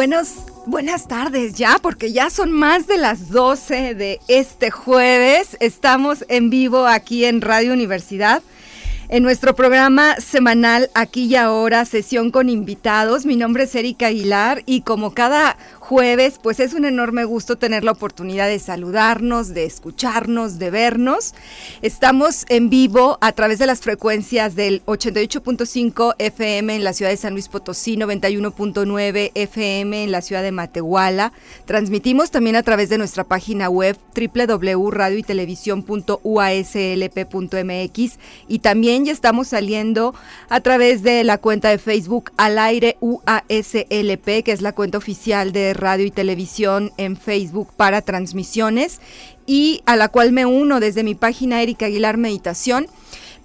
Buenos, buenas tardes ya, porque ya son más de las 12 de este jueves. Estamos en vivo aquí en Radio Universidad. En nuestro programa semanal Aquí y Ahora, sesión con invitados, mi nombre es Erika Aguilar y como cada jueves, pues es un enorme gusto tener la oportunidad de saludarnos, de escucharnos, de vernos. Estamos en vivo a través de las frecuencias del 88.5 FM en la ciudad de San Luis Potosí, 91.9 FM en la ciudad de Matehuala. Transmitimos también a través de nuestra página web www.radioytelevisión.uaslp.mx y también ya estamos saliendo a través de la cuenta de Facebook al aire UASLP, que es la cuenta oficial de radio y televisión en Facebook para transmisiones y a la cual me uno desde mi página Erika Aguilar Meditación.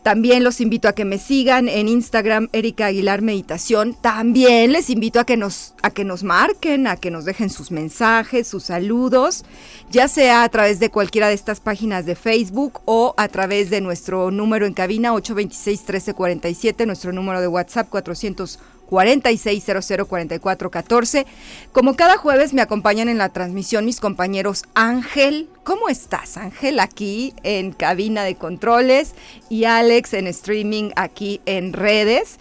También los invito a que me sigan en Instagram Erika Aguilar Meditación. También les invito a que nos a que nos marquen, a que nos dejen sus mensajes, sus saludos, ya sea a través de cualquiera de estas páginas de Facebook o a través de nuestro número en cabina 826 1347, nuestro número de WhatsApp 400 46004414. Como cada jueves me acompañan en la transmisión mis compañeros Ángel. ¿Cómo estás, Ángel? Aquí en cabina de controles y Alex en streaming aquí en redes.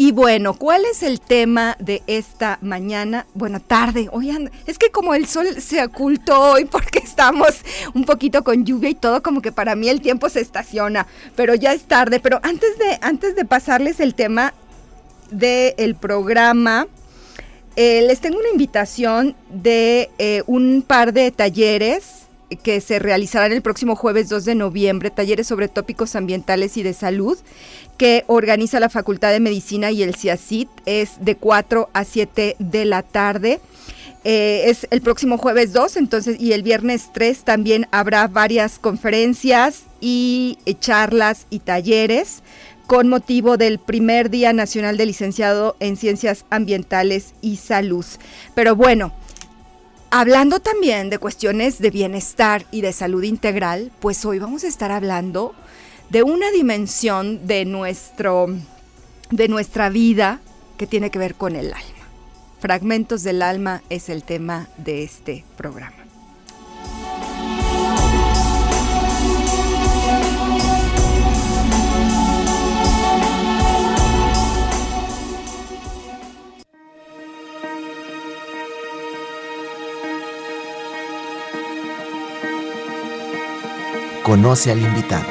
Y bueno, ¿cuál es el tema de esta mañana? Bueno, tarde. Oigan, es que como el sol se ocultó hoy porque estamos un poquito con lluvia y todo, como que para mí el tiempo se estaciona, pero ya es tarde. Pero antes de, antes de pasarles el tema, del programa, eh, les tengo una invitación de eh, un par de talleres que se realizarán el próximo jueves 2 de noviembre, talleres sobre tópicos ambientales y de salud, que organiza la Facultad de Medicina y el CIACIT, es de 4 a 7 de la tarde. Eh, es el próximo jueves 2, entonces, y el viernes 3 también habrá varias conferencias y charlas y talleres con motivo del primer Día Nacional de Licenciado en Ciencias Ambientales y Salud. Pero bueno, hablando también de cuestiones de bienestar y de salud integral, pues hoy vamos a estar hablando de una dimensión de, nuestro, de nuestra vida que tiene que ver con el alma. Fragmentos del alma es el tema de este programa. Conoce al invitado.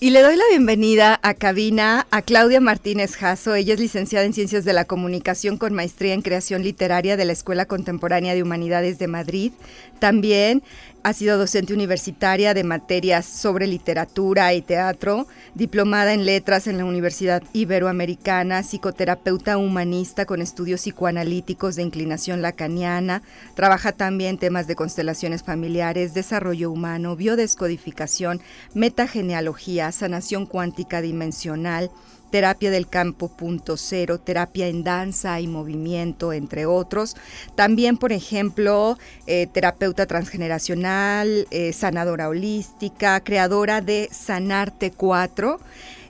Y le doy la bienvenida a cabina a Claudia Martínez Jasso. Ella es licenciada en Ciencias de la Comunicación con maestría en Creación Literaria de la Escuela Contemporánea de Humanidades de Madrid. También ha sido docente universitaria de materias sobre literatura y teatro, diplomada en letras en la Universidad Iberoamericana, psicoterapeuta humanista con estudios psicoanalíticos de inclinación lacaniana, trabaja también temas de constelaciones familiares, desarrollo humano, biodescodificación, metagenealogía, sanación cuántica dimensional, terapia del campo punto cero, terapia en danza y movimiento, entre otros. También, por ejemplo, eh, terapeuta transgeneracional, eh, sanadora holística, creadora de Sanarte 4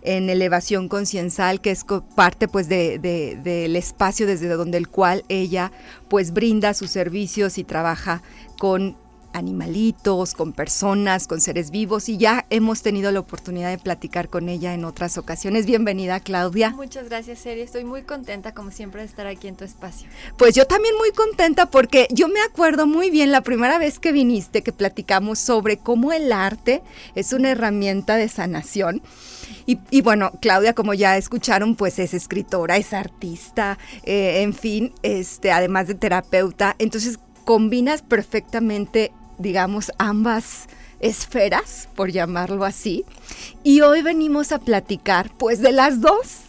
en elevación conciencial, que es parte pues de, del espacio desde donde el cual ella pues brinda sus servicios y trabaja con animalitos, con personas, con seres vivos y ya hemos tenido la oportunidad de platicar con ella en otras ocasiones. Bienvenida, Claudia. Muchas gracias, Seri. Estoy muy contenta, como siempre, de estar aquí en tu espacio. Pues yo también muy contenta porque yo me acuerdo muy bien la primera vez que viniste, que platicamos sobre cómo el arte es una herramienta de sanación. Y, bueno, Claudia, como ya escucharon, pues es escritora, es artista, eh, en fin, este, además de terapeuta. Entonces combinas perfectamente digamos, ambas esferas, por llamarlo así. Y hoy venimos a platicar, pues, de las dos,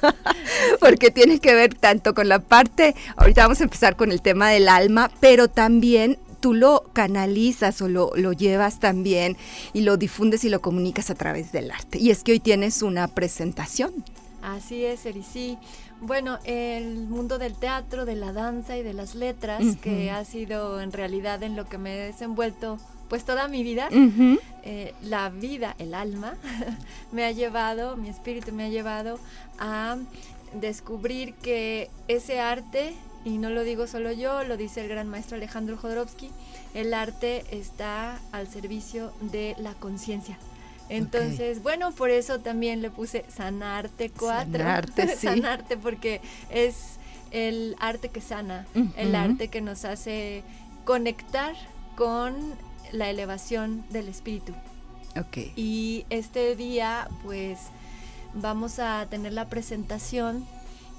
porque tiene que ver tanto con la parte, ahorita vamos a empezar con el tema del alma, pero también tú lo canalizas o lo, lo llevas también y lo difundes y lo comunicas a través del arte. Y es que hoy tienes una presentación. Así es, Eri, sí. Bueno, el mundo del teatro, de la danza y de las letras, que ha sido en realidad en lo que me he desenvuelto pues toda mi vida, eh, la vida, el alma, me ha llevado, mi espíritu me ha llevado a descubrir que ese arte, y no lo digo solo yo, lo dice el gran maestro Alejandro Jodorowsky, el arte está al servicio de la conciencia. Entonces, bueno, por eso también le puse Sanarte 4. Sanarte, sí. Sanarte porque es el arte que sana, el arte que nos hace conectar con la elevación del espíritu. Ok. Y este día, pues, vamos a tener la presentación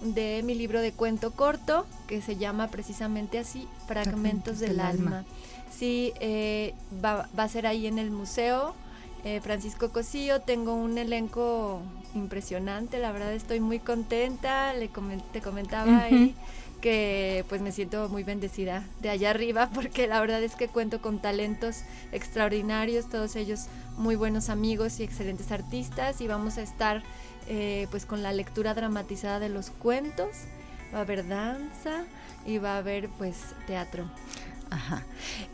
de mi libro de cuento corto, que se llama precisamente así, Fragmentos, del, alma. Sí, eh, va, va a ser ahí en el museo eh, Francisco Cosío, tengo un elenco impresionante, la verdad estoy muy contenta, le te comentaba ahí que pues me siento muy bendecida de allá arriba porque la verdad es que cuento con talentos extraordinarios, todos ellos muy buenos amigos y excelentes artistas y vamos a estar eh, pues con la lectura dramatizada de los cuentos, va a haber danza y va a haber pues teatro. Ajá.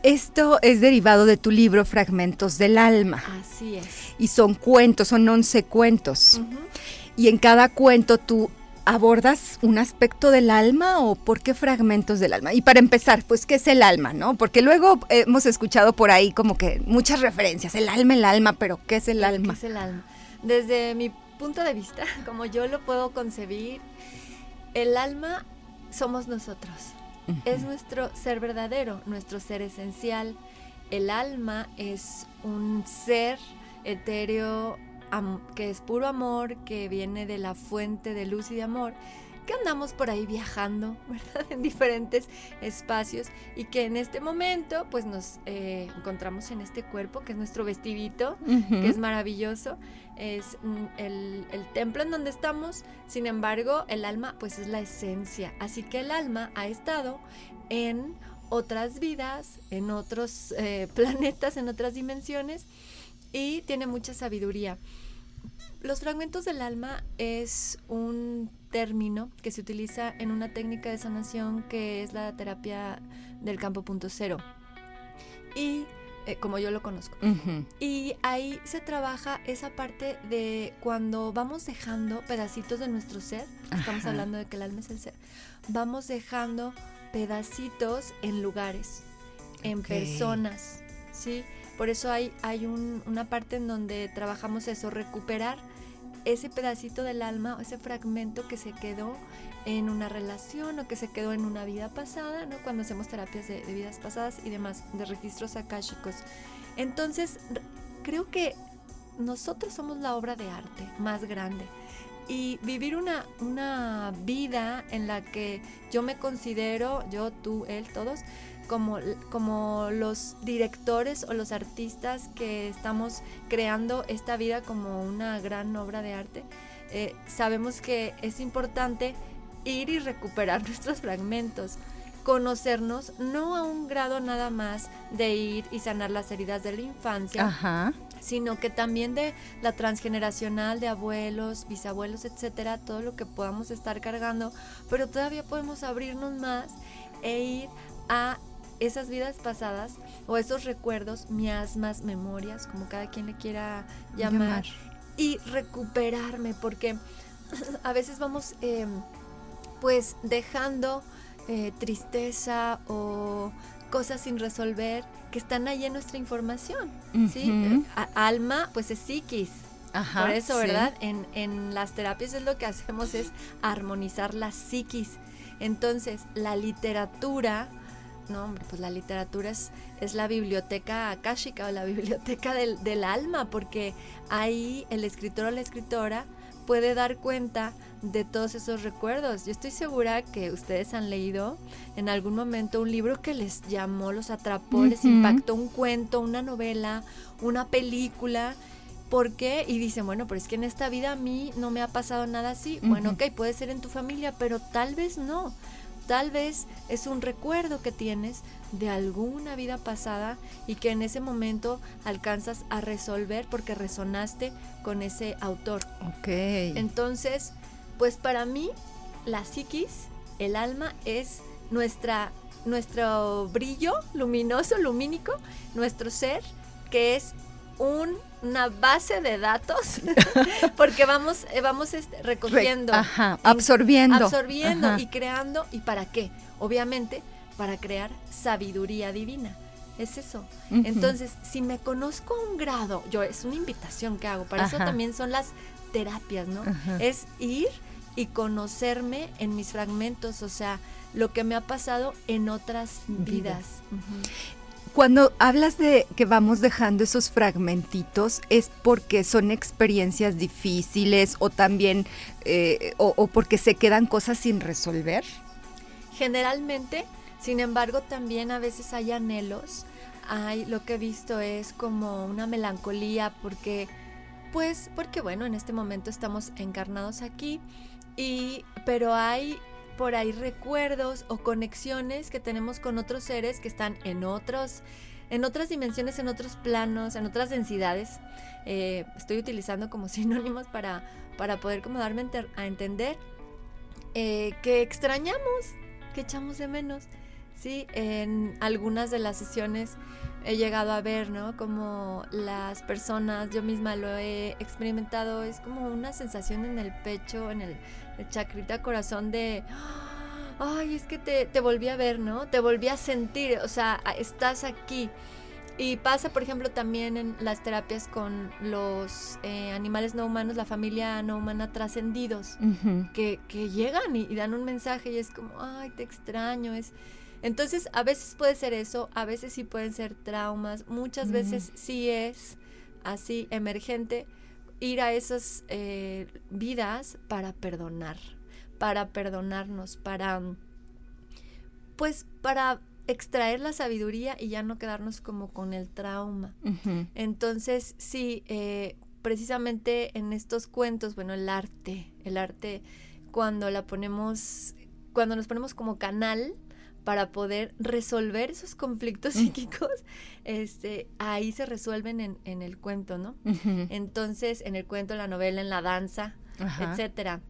Esto es derivado de tu libro Fragmentos del Alma. Así es. Y son cuentos, son 11 cuentos. Y en cada cuento tú abordas un aspecto del alma o por qué fragmentos del alma. Y para empezar, pues, ¿qué es el alma, no? Porque luego hemos escuchado por ahí como que muchas referencias, el alma, el alma, pero ¿qué es el alma? ¿Qué es el alma? Desde mi punto de vista, como yo lo puedo concebir, el alma somos nosotros. Es nuestro ser verdadero, nuestro ser esencial. El alma es un ser etéreo que es puro amor, que viene de la fuente de luz y de amor, que andamos por ahí viajando, ¿verdad? En diferentes espacios y que en este momento pues nos eh, encontramos en este cuerpo que es nuestro vestidito, que es maravilloso, es mm, el, el, templo en donde estamos, sin embargo el alma pues es la esencia, así que el alma ha estado en otras vidas, en otros eh, planetas, en otras dimensiones y tiene mucha sabiduría. Los fragmentos del alma es un término que se utiliza en una técnica de sanación que es la terapia del campo punto cero. Y eh, como yo lo conozco. Y ahí se trabaja esa parte de cuando vamos dejando pedacitos de nuestro ser, estamos hablando de que el alma es el ser, vamos dejando pedacitos en lugares, en personas, ¿sí? Por eso hay, hay una parte en donde trabajamos eso, recuperar ese pedacito del alma, ese fragmento que se quedó en una relación o que se quedó en una vida pasada, ¿no? Cuando hacemos terapias de, vidas pasadas y demás, de registros akáshicos. Entonces, creo que nosotros somos la obra de arte más grande. Y vivir una, una vida en la que yo me considero, yo, tú, él, todos, como, como los directores o los artistas que estamos creando esta vida como una gran obra de arte, eh, sabemos que es importante ir y recuperar nuestros fragmentos, conocernos, no a un grado nada más de ir y sanar las heridas de la infancia, sino que también de la transgeneracional de abuelos, bisabuelos, etcétera, todo lo que podamos estar cargando, pero todavía podemos abrirnos más e ir a esas vidas pasadas o esos recuerdos, miasmas, memorias, como cada quien le quiera llamar, y recuperarme, porque a veces vamos em, pues dejando eh, tristeza o cosas sin resolver que están ahí en nuestra información. ¿sí? Ujú. A- alma, pues es psiquis. Ajá, Por eso, sí. ¿verdad? En, en las terapias es lo que hacemos es armonizar la psiquis. Entonces, la literatura, no, hombre, pues la literatura es, es la biblioteca akáshica o la biblioteca del, del alma, porque ahí el escritor o la escritora puede dar cuenta de todos esos recuerdos. Yo estoy segura que ustedes han leído en algún momento un libro que les llamó, los atrapó, les impactó un cuento, una novela, una película. ¿Por qué? Y dicen, bueno, pero es que en esta vida a mí no me ha pasado nada así. Bueno, ok, puede ser en tu familia, pero tal vez no. Tal vez es un recuerdo que tienes de alguna vida pasada y que en ese momento alcanzas a resolver porque resonaste con ese autor. Ok. Entonces, pues para mí, la psiquis, el alma, es nuestra, nuestro brillo luminoso, lumínico, nuestro ser, que es un- una base de datos, porque vamos, eh, vamos este, Re- recogiendo, Ajá, en- absorbiendo. absorbiendo Ajá. y creando. ¿Y para qué? Obviamente, para crear sabiduría divina. Es eso. Entonces, si me conozco a un grado, yo es una invitación que hago, para eso también son las terapias, ¿no? Es ir y conocerme en mis fragmentos, o sea, lo que me ha pasado en otras Vidas. Cuando hablas de que vamos dejando esos fragmentitos, ¿es porque son experiencias difíciles o también, eh, o, porque se quedan cosas sin resolver? Generalmente, sin embargo, también a veces hay anhelos. Hay lo que he visto es como una melancolía porque pues porque bueno, en este momento estamos encarnados aquí y pero hay por ahí recuerdos o conexiones que tenemos con otros seres que están en otros en otras dimensiones, en otros planos, en otras densidades. Eh, estoy utilizando como sinónimos para, para poder como darme a entender eh, que extrañamos, que echamos de menos. Sí, en algunas de las sesiones he llegado a ver, ¿no? Como las personas, yo misma lo he experimentado, es como una sensación en el pecho, en el, el chacrita corazón de, ay, es que te, te volví a ver, ¿no? Te volví a sentir, o sea, estás aquí. Y pasa, por ejemplo, también en las terapias con los eh, animales no humanos, la familia no humana trascendidos que llegan y, y dan un mensaje y es como, ay, te extraño. Es... Entonces, a veces puede ser eso, a veces sí pueden ser traumas, muchas Mm. veces sí es así emergente ir a esas eh, vidas para perdonar, para perdonarnos, para, pues, para extraer la sabiduría y ya no quedarnos como con el trauma. Entonces, sí, eh, precisamente en estos cuentos, bueno, el arte, el arte, cuando la ponemos, cuando nos ponemos como canal para poder resolver esos conflictos Mm. psíquicos, este, ahí se resuelven en, en el cuento, ¿no? Entonces, en el cuento, en la novela, en la danza, etcétera.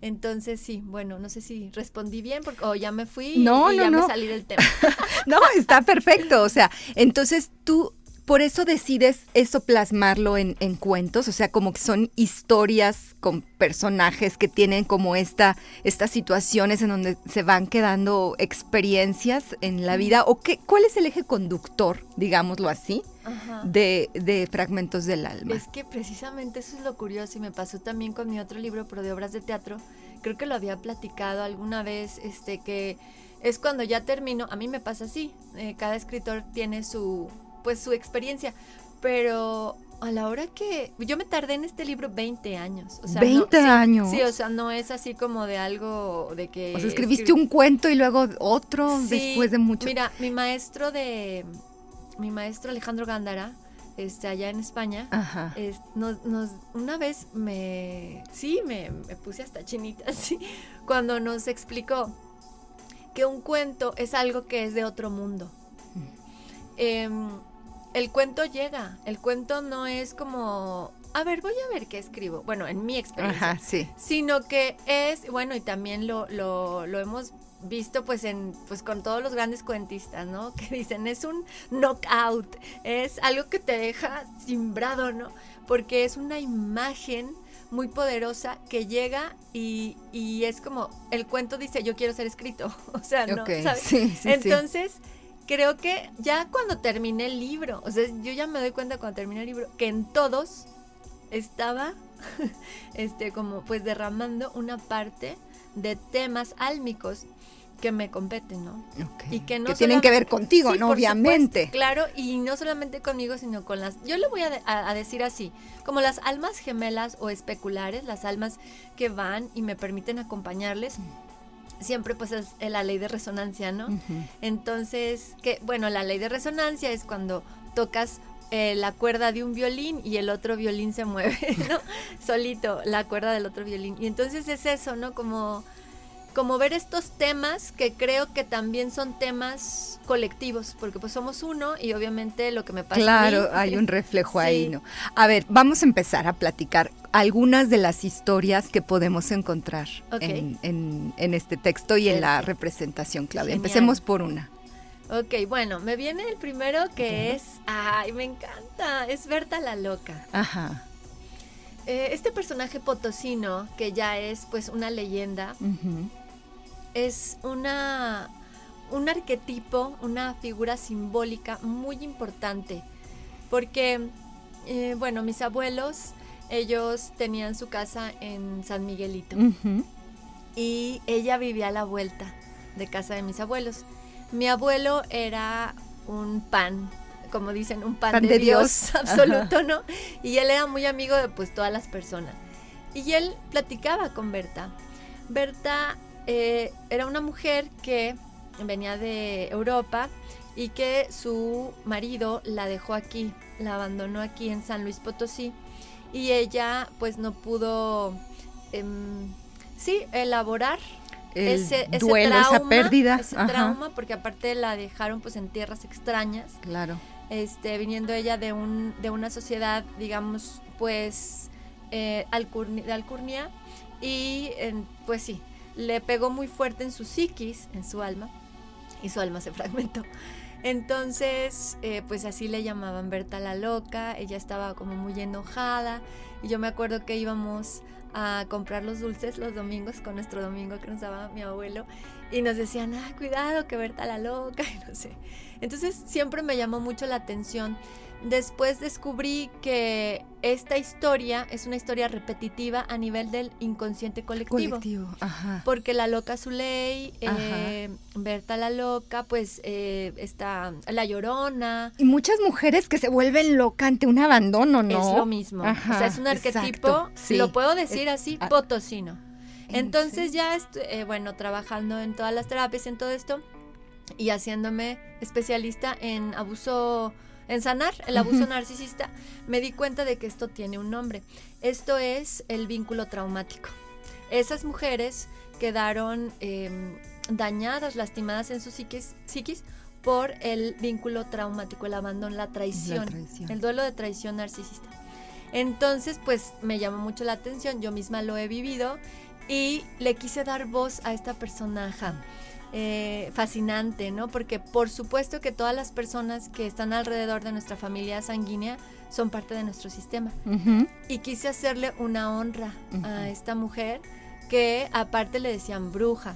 Entonces, sí, bueno, no sé si respondí bien porque o ya me fui No, y no, ya no. me salí del tema. No, está perfecto. O sea, entonces tú por eso decides eso plasmarlo en, en cuentos, o sea, como que son historias con personajes que tienen como esta, estas situaciones en donde se van quedando experiencias en la vida, o qué, cuál es el eje conductor, digámoslo así, de, de fragmentos del alma. Es que precisamente eso es lo curioso y me pasó también con mi otro libro, pero de obras de teatro. Creo que lo había platicado alguna vez, este, que es cuando ya termino, a mí me pasa así, eh, cada escritor tiene su, pues su experiencia, pero a la hora que yo me tardé en este libro 20 años, o sea, no- 20 sí, años. Sí, o sea, no es así como de algo de que o sea, escribiste un cuento y luego otro Sí, después de mucho. Mira, mi maestro de mi maestro Alejandro Gándara, este allá en España, Ajá. es- nos, nos- una vez me, sí, me, me puse hasta chinita, sí, cuando nos explicó que un cuento es algo que es de otro mundo. Em, el cuento llega, el cuento no es como, a ver, voy a ver qué escribo. Bueno, en mi experiencia Ajá, sí. sino que es, bueno, y también lo, lo, lo hemos visto pues en pues con todos los grandes cuentistas, ¿no? Que dicen, es un knockout, es algo que te deja simbrado, ¿no? Porque es una imagen muy poderosa que llega y, y es como, el cuento dice, yo quiero ser escrito, o sea, ¿no? Ok, ¿Sabes? sí, sí, sí. Creo que ya cuando terminé el libro, o sea, yo ya me doy cuenta cuando terminé el libro que en todos estaba este como pues derramando una parte de temas álmicos que me competen, ¿no? Y que no tienen que ver contigo, ¿no? Obviamente. claro, y no solamente conmigo, sino con las, yo le voy a, decir así, como las almas gemelas o especulares, las almas que van y me permiten acompañarles. Siempre pues es la ley de resonancia, ¿no? Entonces, que bueno, la ley de resonancia es cuando tocas eh, la cuerda de un violín y el otro violín se mueve, ¿no? Solito, la cuerda del otro violín. Y entonces es eso, ¿no? Como, como ver estos temas que creo que también son temas colectivos, porque pues somos uno y obviamente lo que me pasa. Claro, hay un reflejo ahí, ¿no? A ver, vamos a empezar a platicar algunas de las historias que podemos encontrar en, este texto y en la representación, Claudia. Empecemos por una. Ok, bueno, me viene el primero que es, ay, me encanta, es Berta la loca. Ajá. Eh, este personaje potosino, que ya es pues una leyenda, es una, un arquetipo, una figura simbólica muy importante, porque, eh, bueno, mis abuelos, ellos tenían su casa en San Miguelito y ella vivía a la vuelta de casa de mis abuelos. Mi abuelo era un pan, como dicen, un pan, de, Dios, absoluto, ¿no? Y él era muy amigo de pues todas las personas. Y él platicaba con Berta. Berta eh, era una mujer que venía de Europa y que su marido la dejó aquí, la abandonó aquí en San Luis Potosí y ella pues no pudo, em, sí, elaborar ese, duelo, trauma, esa pérdida. Ese trauma, porque aparte la dejaron pues en tierras extrañas. Claro. Este, viniendo ella de un, de una sociedad, digamos, pues, eh, de alcurnia. Y pues sí, le pegó muy fuerte en su psiquis, en su alma, y su alma se fragmentó. Entonces, eh, pues así le llamaban Berta la loca, ella estaba como muy enojada, y yo me acuerdo que íbamos a comprar los dulces los domingos con nuestro domingo que nos daba mi abuelo y nos decían, ah, cuidado que Berta la loca y no sé. Entonces siempre me llamó mucho la atención Después descubrí que esta historia es una historia repetitiva a nivel del inconsciente colectivo. colectivo ajá. Porque la loca Zuley, eh, Berta la loca, pues eh, está la llorona. Y muchas mujeres que se vuelven loca ante un abandono, ¿no? Es lo mismo. o sea, es un arquetipo, lo puedo decir así, ah. potosino. Entonces ya, eh, bueno, trabajando en todas las terapias, en todo esto, y haciéndome especialista en abuso en sanar el abuso narcisista, me di cuenta de que esto tiene un nombre. Esto es el vínculo traumático. Esas mujeres quedaron em, dañadas, lastimadas en su psiquis, psiquis por el vínculo traumático, el abandono, la traición, el duelo de traición narcisista. Entonces, pues me llamó mucho la atención, yo misma lo he vivido y le quise dar voz a esta personaje eh, fascinante, ¿no? Porque por supuesto que todas las personas que están alrededor de nuestra familia sanguínea son parte de nuestro sistema. Y quise hacerle una honra a esta mujer que aparte le decían bruja,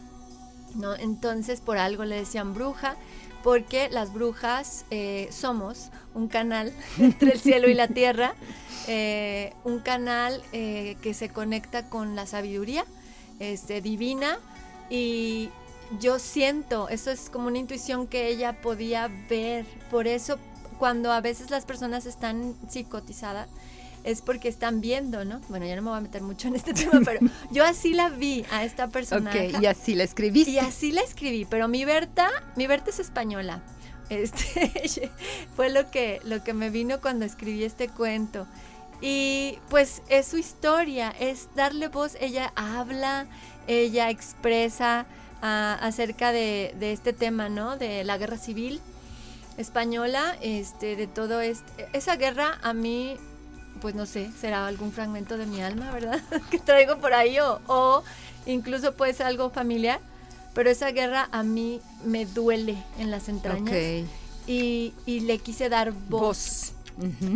¿no? Entonces por algo le decían bruja porque las brujas eh, somos un canal entre el cielo y la tierra, eh, un canal que se conecta con la sabiduría este, divina y, yo siento, eso es como una intuición que ella podía ver. Por eso cuando a veces las personas están psicotizadas, es porque están viendo, ¿no? Bueno, ya no me voy a meter mucho en este tema, pero yo así la vi a esta persona. Ok, y así la escribiste. Y así la escribí, pero mi Berta, mi Berta es española. Este fue lo que, lo que me vino cuando escribí este cuento. Y pues es su historia, es darle voz, ella habla, ella expresa, acerca de, este tema, ¿no? De la guerra civil española, este, de todo este, esa guerra a mí, pues no sé, será algún fragmento de mi alma, ¿verdad? que traigo por ahí o, incluso puede ser algo familiar, pero esa guerra a mí me duele en las entrañas y, le quise dar voz,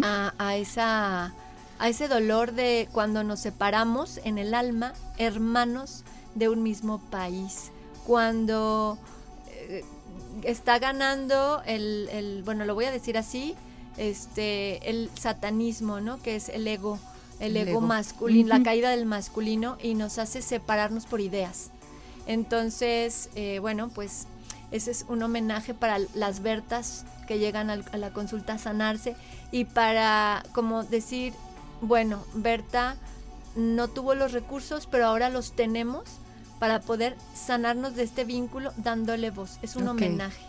a, a, esa, a ese dolor de cuando nos separamos en el alma, hermanos de un mismo país cuando eh, está ganando el, el, bueno, lo voy a decir así, este, el satanismo, ¿no? Que es el ego, el, El ego, ego. masculino, la caída del masculino y nos hace separarnos por ideas. Entonces, eh, bueno, pues ese es un homenaje para las Bertas que llegan al- a la consulta a sanarse y para como decir, bueno, Berta no tuvo los recursos, pero ahora los tenemos para poder sanarnos de este vínculo dándole voz. Es un homenaje.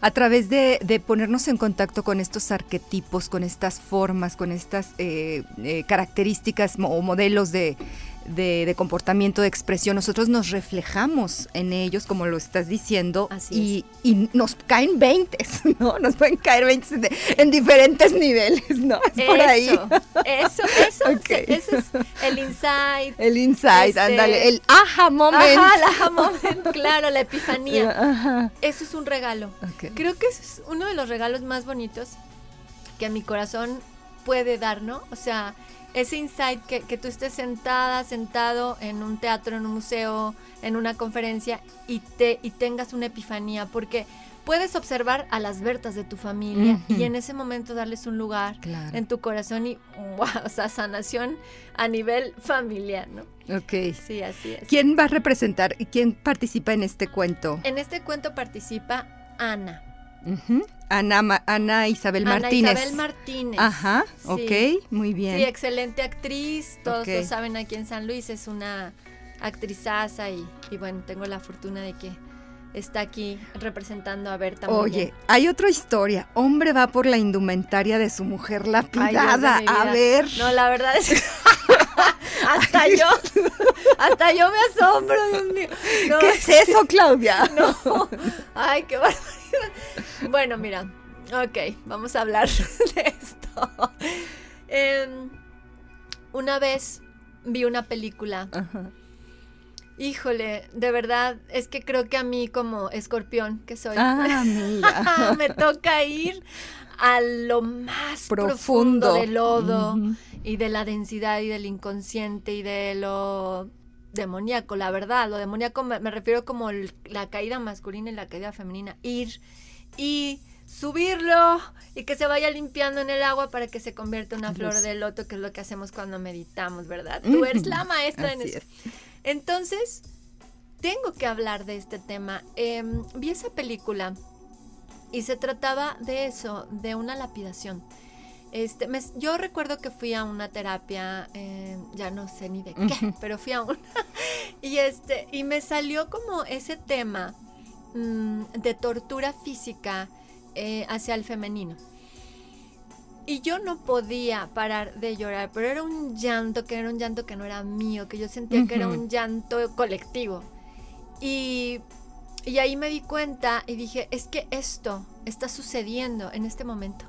A través de, de ponernos en contacto con estos arquetipos, con estas formas, con estas eh, eh, características o modelos de, de- de comportamiento, de expresión, nosotros nos reflejamos en ellos, como lo estás diciendo, Así y, y nos caen 20, ¿no? Nos pueden caer 20 en, en diferentes niveles, ¿no? Es por ahí. Eso, eso, eso, Ok. se- eso es el insight. El insight, Este- ándale, el aha moment. Ajá, la aha moment, claro, la epifanía. Ajá. Eso es un regalo. Ok. Creo que es uno de los regalos más bonitos que a mi corazón puede dar, ¿no? O sea, ese insight que, que tú estés sentada, sentado en un teatro, en un museo, en una conferencia y, te, y tengas una epifanía, porque puedes observar a las Bertas de tu familia y en ese momento darles un lugar Claro. en tu corazón y, wow, o sea, sanación a nivel familiar, ¿no? Ok. Sí, así es. ¿Quién va a representar y quién participa en este cuento? En este cuento participa Ana. Ujú. Ana, Ma- Ana Isabel Ana Martínez. Isabel Martínez. Ajá, Sí. ok, muy bien. Sí, excelente actriz, todos lo saben aquí en San Luis, es una actrizaza y, y bueno, tengo la fortuna de que está aquí representando a Berta. Oye, bien. hay otra historia. Hombre va por la indumentaria de su mujer lapidada. a ver. No, la verdad es que hasta yo, hasta yo me asombro, Dios mío. No, ¿Qué es eso, Claudia? No. Ay, qué barbaridad. Bueno, mira. Ok, vamos a hablar de esto. Em, una vez vi una película. Ajá. Híjole, de verdad, es que creo que a mí como escorpión que soy, Ah, mira. me toca ir a lo más profundo, Profundo. del lodo y de la densidad y del inconsciente y de lo demoníaco, la verdad. Lo demoníaco me, me refiero como el- la caída masculina y la caída femenina. Ir y subirlo y que se vaya limpiando en el agua para que se convierta en una flor de loto, que es lo que hacemos cuando meditamos, ¿verdad? Tú eres la maestra en eso. es. Entonces, tengo que hablar de este tema. Em, vi esa película y se trataba de eso, de una lapidación. Este, me- yo recuerdo que fui a una terapia, eh, ya no sé ni de qué, pero fui a una. y, este, y me salió como ese tema mm, de tortura física eh, hacia el femenino. Y yo no podía parar de llorar, pero era un llanto que era un llanto que no era mío, que yo sentía que era un llanto colectivo. Y, y ahí me di cuenta y dije, es que esto está sucediendo en este momento.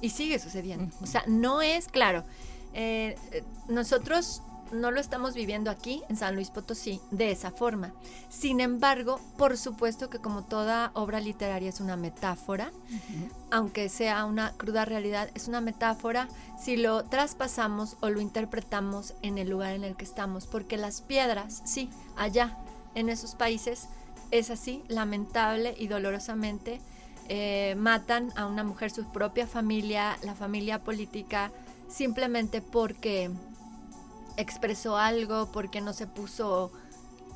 Y sigue sucediendo. O sea, no es claro. eh, eh, nosotros no lo estamos viviendo aquí en San Luis Potosí de esa forma. Sin embargo, por supuesto que como toda obra literaria es una metáfora, aunque sea una cruda realidad, es una metáfora si lo traspasamos o lo interpretamos en el lugar en el que estamos, porque las piedras, sí, allá, en esos países, es así, lamentable y dolorosamente, eh, matan a una mujer, su propia familia, la familia política, simplemente porque expresó algo, porque no se puso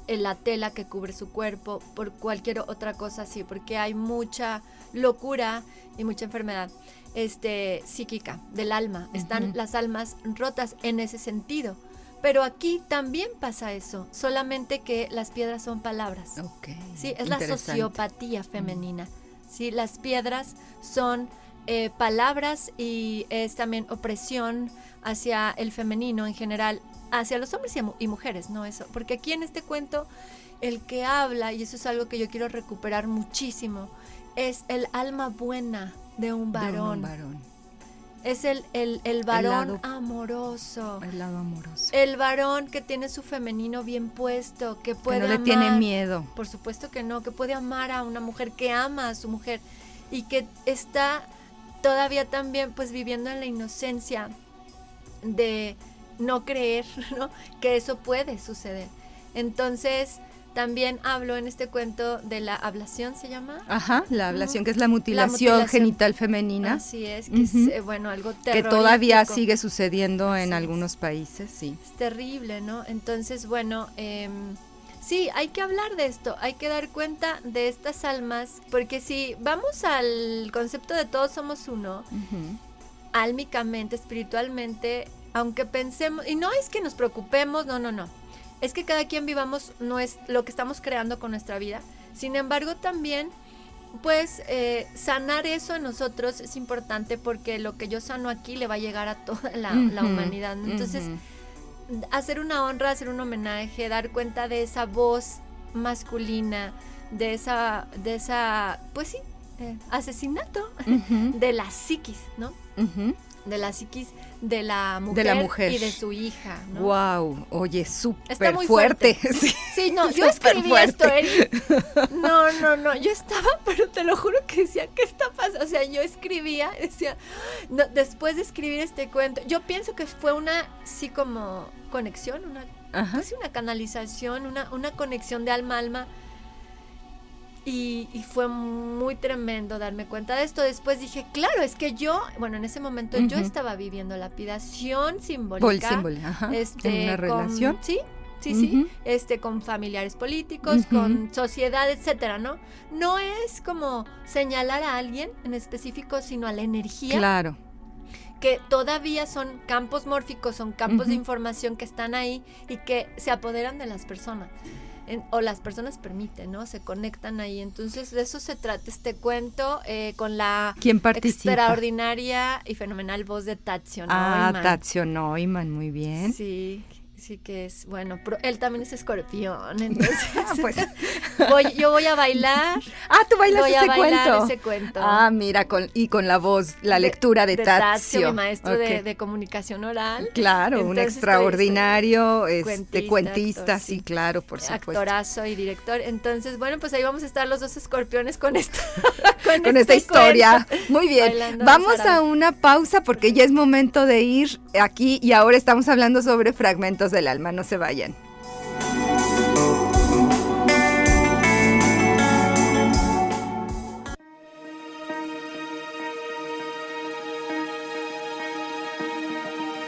en la tela que cubre su cuerpo, por cualquier otra cosa así, porque hay mucha locura y mucha enfermedad este, psíquica del alma. Están las almas rotas en ese sentido. Pero aquí también pasa eso, solamente que las piedras son palabras. Ok. Sí, es la sociopatía femenina. Sí, las piedras son eh, palabras y es también opresión hacia el femenino en general, hacia los hombres y, mu- y mujeres, no eso. Porque aquí en este cuento el que habla, y eso es algo que yo quiero recuperar muchísimo, es el alma buena de un De un varón. varón. Es el, el, el varón lado- amoroso. El lado amoroso. El varón que tiene su femenino bien puesto, que puede que no le amar. tiene miedo. Por supuesto que no, que puede amar a una mujer que ama a su mujer y que está todavía también pues viviendo en la inocencia de no creer, ¿no? Que eso puede suceder. Entonces, También hablo en este cuento de la ablación, ¿se llama? Ajá, la ablación, que es la mutilación, genital femenina. Así es, que es, eh, bueno, algo Que todavía sigue sucediendo en algunos países, sí. Es terrible, ¿no? Entonces, bueno, eh, Sí, hay que hablar de esto, hay que dar cuenta de estas almas, porque si vamos al concepto de todos somos uno, álmicamente, espiritualmente, aunque pensemos, y no es que nos preocupemos, no, no, no, es que cada quien vivamos no es lo que estamos creando con nuestra vida, sin embargo también pues eh, sanar eso en nosotros es importante porque lo que yo sano aquí le va a llegar a toda la, humanidad. Entonces, hacer una honra, hacer un homenaje, dar cuenta de esa voz masculina, de esa, de esa, pues sí, eh, asesinato de la psiquis, ¿no? De la psiquis de la mujer, y de su hija. ¿no? Wow, oye, súper fuerte. Sí. no, yo escribí esto, Eri. No, no, no, yo estaba, pero te lo juro que decía, ¿qué está pasando? O sea, yo escribía, decía, después de escribir este cuento, yo pienso que fue una, sí, como conexión, una, pues una canalización, una, una conexión de alma a alma y, fue muy tremendo darme cuenta de esto. Después dije, claro, es que yo, bueno, en ese momento yo estaba viviendo lapidación simbólica. Este, ¿En una relación? Sí, sí, sí, este, con familiares políticos, con sociedad, etcétera, ¿no? No es como señalar a alguien en específico, sino a la energía. Claro. Que todavía son campos mórficos, son campos de información que están ahí y que se apoderan de las personas o las personas permiten, ¿no? Se conectan ahí. Entonces, de eso se trata este cuento eh, con la extraordinaria y fenomenal voz de Tatio Ah, Tatio Neumann, muy bien. Sí, sí que es, bueno, pero él también es escorpión, entonces ah, pues. voy, yo voy a bailar. Ah, tú bailas voy ese, a bailar cuento? ese cuento. Ah, mira, con, y con la voz, la lectura de, de Tazio. mi maestro de, comunicación oral. Claro, un extraordinario este, cuentista, sí, claro, por supuesto. Actorazo y director. Entonces, bueno, pues ahí vamos a estar los dos escorpiones con esta, con, esta este historia. Muy bien. Vamos a una pausa porque ya es momento de ir aquí y ahora estamos hablando sobre fragmentos del alma, no se vayan.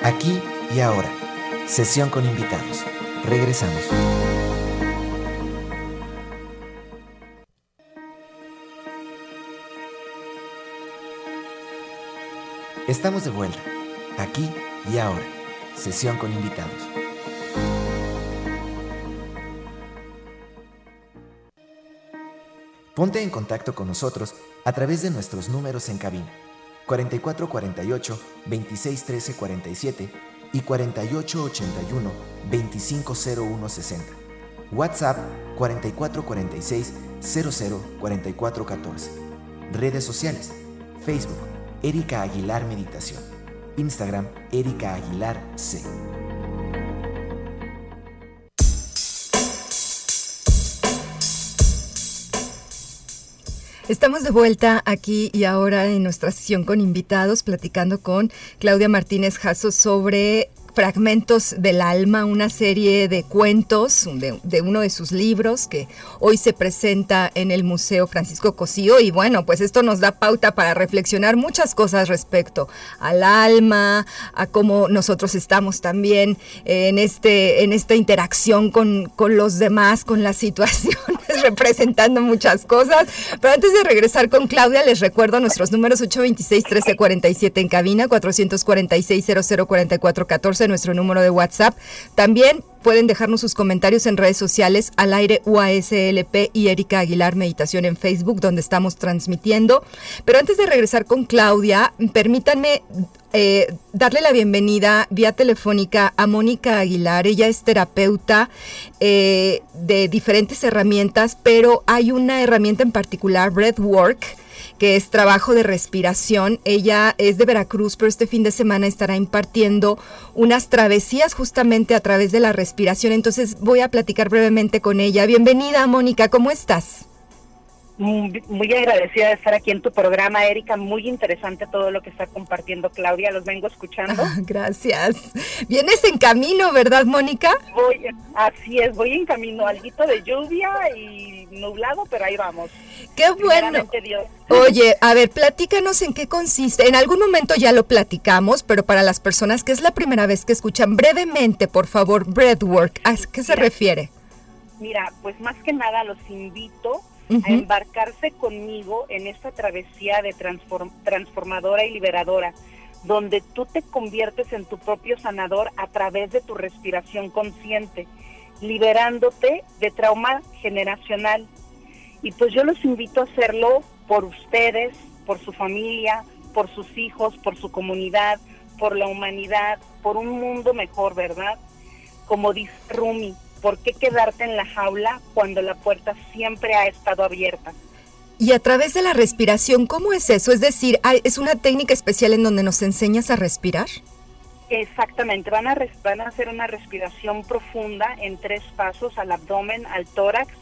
Aquí y ahora, sesión con invitados. Regresamos. Estamos de vuelta, aquí y ahora, sesión con invitados. Ponte en contacto con nosotros a través de nuestros números en cabina 4448 2613 47 y 4881 250160. WhatsApp 4446 004414. Redes sociales: Facebook Erika Aguilar Meditación. Instagram Erika Aguilar C. Estamos de vuelta aquí y ahora en nuestra sesión con invitados, platicando con Claudia Martínez Jasso sobre Fragmentos del Alma, una serie de cuentos de, uno de sus libros que hoy se presenta en el Museo Francisco Cosío. Y bueno, pues esto nos da pauta para reflexionar muchas cosas respecto al alma, a cómo nosotros estamos también en, este, en esta interacción con, con los demás, con las situaciones, representando muchas cosas. Pero antes de regresar con Claudia, les recuerdo nuestros números 826-1347 en cabina, 446-004414 nuestro número de WhatsApp. También pueden dejarnos sus comentarios en redes sociales al aire UASLP y Erika Aguilar Meditación en Facebook, donde estamos transmitiendo. Pero antes de regresar con Claudia, permítanme eh, darle la bienvenida vía telefónica a Mónica Aguilar. Ella es terapeuta eh, de diferentes herramientas, pero hay una herramienta en particular, Breathwork que es trabajo de respiración. Ella es de Veracruz, pero este fin de semana estará impartiendo unas travesías justamente a través de la respiración. Entonces voy a platicar brevemente con ella. Bienvenida, Mónica, ¿cómo estás? Muy, agradecida de estar aquí en tu programa, Erika. Muy interesante todo lo que está compartiendo Claudia. Los vengo escuchando. gracias. Vienes en camino, ¿verdad, Mónica? Voy, así es, voy en camino. Alguito de lluvia y nublado, pero ahí vamos. Qué bueno. Oye, a ver, platícanos en qué consiste. En algún momento ya lo platicamos, pero para las personas que es la primera vez que escuchan, brevemente, por favor, Breadwork, ¿a qué se refiere? Mira, pues más que nada los invito a embarcarse conmigo en esta travesía de transformadora y liberadora, donde tú te conviertes en tu propio sanador a través de tu respiración consciente, liberándote de trauma generacional. Y pues yo los invito a hacerlo por ustedes, por su familia, por sus hijos, por su comunidad, por la humanidad, por un mundo mejor, ¿verdad? Como dice Rumi, ¿por qué quedarte en la jaula cuando la puerta siempre ha estado abierta? Y a través de la respiración, ¿cómo es eso? Es decir, ¿es una técnica especial en donde nos enseñas a respirar? Exactamente, van a, van a hacer una respiración profunda en tres pasos al abdomen, al tórax